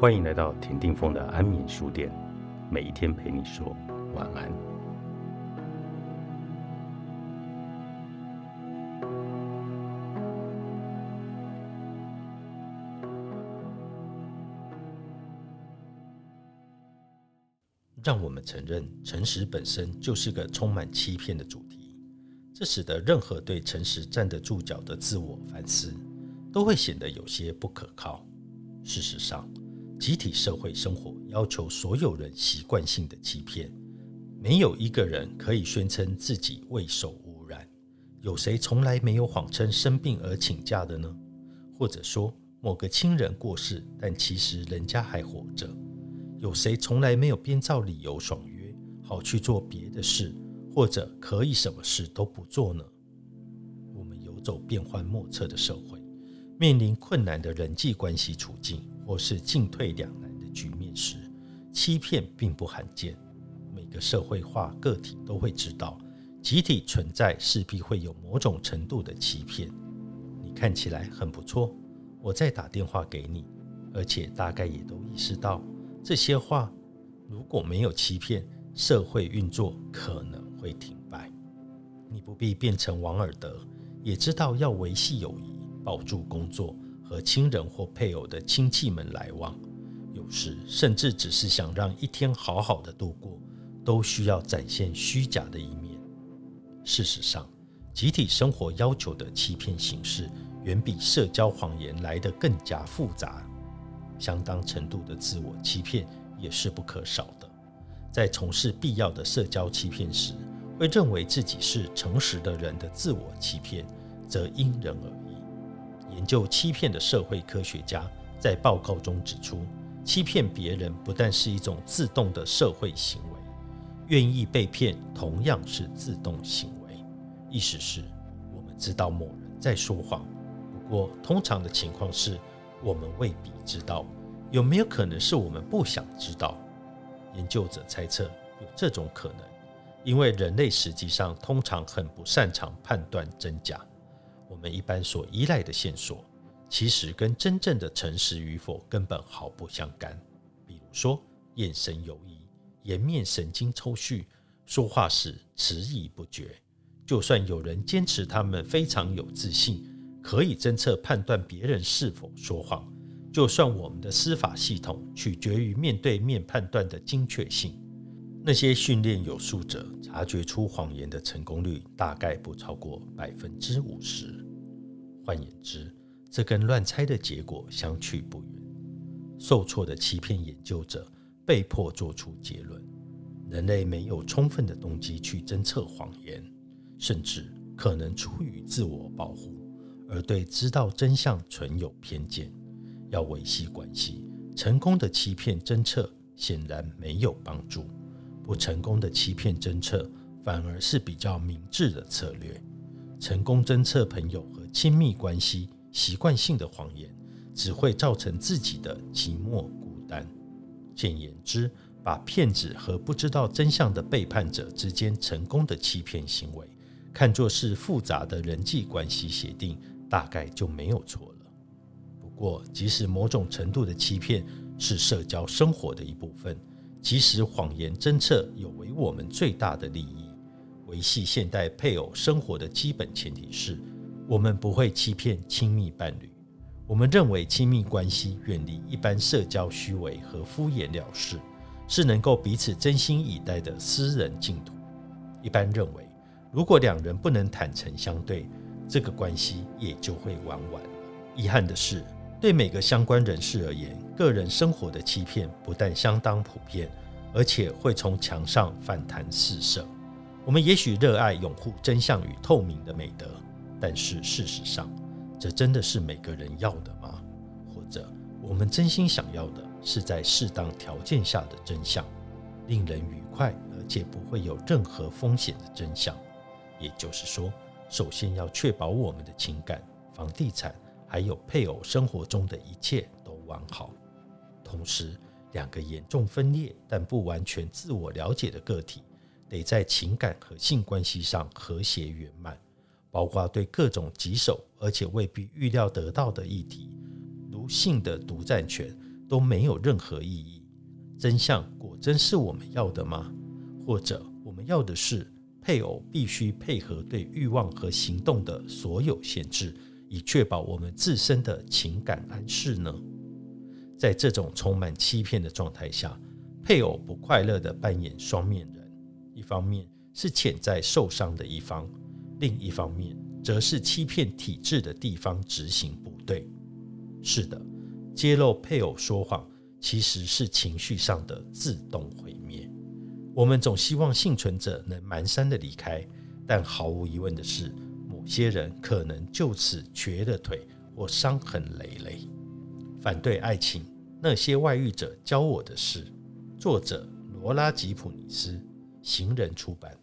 欢迎来到田定峰的安眠书店，每一天陪你说晚安。让我们承认，诚实本身就是个充满欺骗的主题，这使得任何对诚实站得住脚的自我反思，都会显得有些不可靠。事实上，集体社会生活要求所有人习惯性的欺骗，没有一个人可以宣称自己未受污染。有谁从来没有谎称生病而请假的呢？或者说某个亲人过世，但其实人家还活着？有谁从来没有编造理由爽约，好去做别的事，或者可以什么事都不做呢？我们游走变幻莫测的社会，面临困难的人际关系处境，或是进退两难的局面时，欺骗并不罕见。每个社会化个体都会知道，集体存在势必会有某种程度的欺骗。你看起来很不错，我再打电话给你，而且大概也都意识到。这些话如果没有欺骗，社会运作可能会停摆。你不必变成王尔德，也知道要维系友谊、保住工作和亲人或配偶的亲戚们来往。有时甚至只是想让一天好好的度过，都需要展现虚假的一面。事实上，集体生活要求的欺骗形式，远比社交谎言来得更加复杂。相当程度的自我欺骗也是不可少的。在从事必要的社交欺骗时，会认为自己是诚实的人的自我欺骗，则因人而异。研究欺骗的社会科学家在报告中指出，欺骗别人不但是一种自动的社会行为，愿意被骗同样是自动行为。意思是，我们知道某人在说谎，不过通常的情况是。我们未必知道，有没有可能是我们不想知道？研究者猜测有这种可能，因为人类实际上通常很不擅长判断真假。我们一般所依赖的线索，其实跟真正的诚实与否根本毫不相干。比如说，眼神游移、颜面神经抽搐、说话时迟疑不决。就算有人坚持他们非常有自信。可以侦测判断别人是否说谎，就算我们的司法系统取决于面对面判断的精确性，那些训练有素者察觉出谎言的成功率大概不超过百分之五十。换言之，这跟乱猜的结果相去不远。受挫的欺骗研究者被迫做出结论：人类没有充分的动机去侦测谎言，甚至可能出于自我保护。而对知道真相存有偏见，要维系关系，成功的欺骗侦测显然没有帮助；不成功的欺骗侦测反而是比较明智的策略。成功侦测朋友和亲密关系习惯性的谎言，只会造成自己的寂寞孤单。简言之，把骗子和不知道真相的背叛者之间成功的欺骗行为，看作是复杂的人际关系协定。大概就没有错了。不过，即使某种程度的欺骗是社交生活的一部分，即使谎言侦测有违我们最大的利益，维系现代配偶生活的基本前提是，我们不会欺骗亲密伴侣。我们认为亲密关系远离一般社交虚伪和敷衍了事，是能够彼此真心以待的私人净土。一般认为，如果两人不能坦诚相对，这个关系也就会玩完。遗憾的是，对每个相关人士而言，个人生活的欺骗不但相当普遍，而且会从墙上反弹四射。我们也许热爱拥护真相与透明的美德，但是事实上，这真的是每个人要的吗？或者，我们真心想要的是在适当条件下的真相，令人愉快而且不会有任何风险的真相？也就是说。首先要确保我们的情感、房地产还有配偶生活中的一切都完好。同时，两个严重分裂但不完全自我了解的个体，得在情感和性关系上和谐圆满，包括对各种棘手而且未必预料得到的议题，如性的独占权、都没有任何意义。真相果真是我们要的吗？或者我们要的是配偶必须配合对欲望和行动的所有限制，以确保我们自身的情感安适呢？在这种充满欺骗的状态下，配偶不快乐地扮演双面人，一方面是潜在受伤的一方，另一方面则是欺骗体制的地方执行部队。是的。揭露配偶说谎，其实是情绪上的自动毁灭。我们总希望幸存者能蹒跚的离开，但毫无疑问的是，有些人可能就此瘸了腿或伤痕累累。反对爱情，那些外遇者教我的事。作者：罗拉吉普尼斯，行人出版。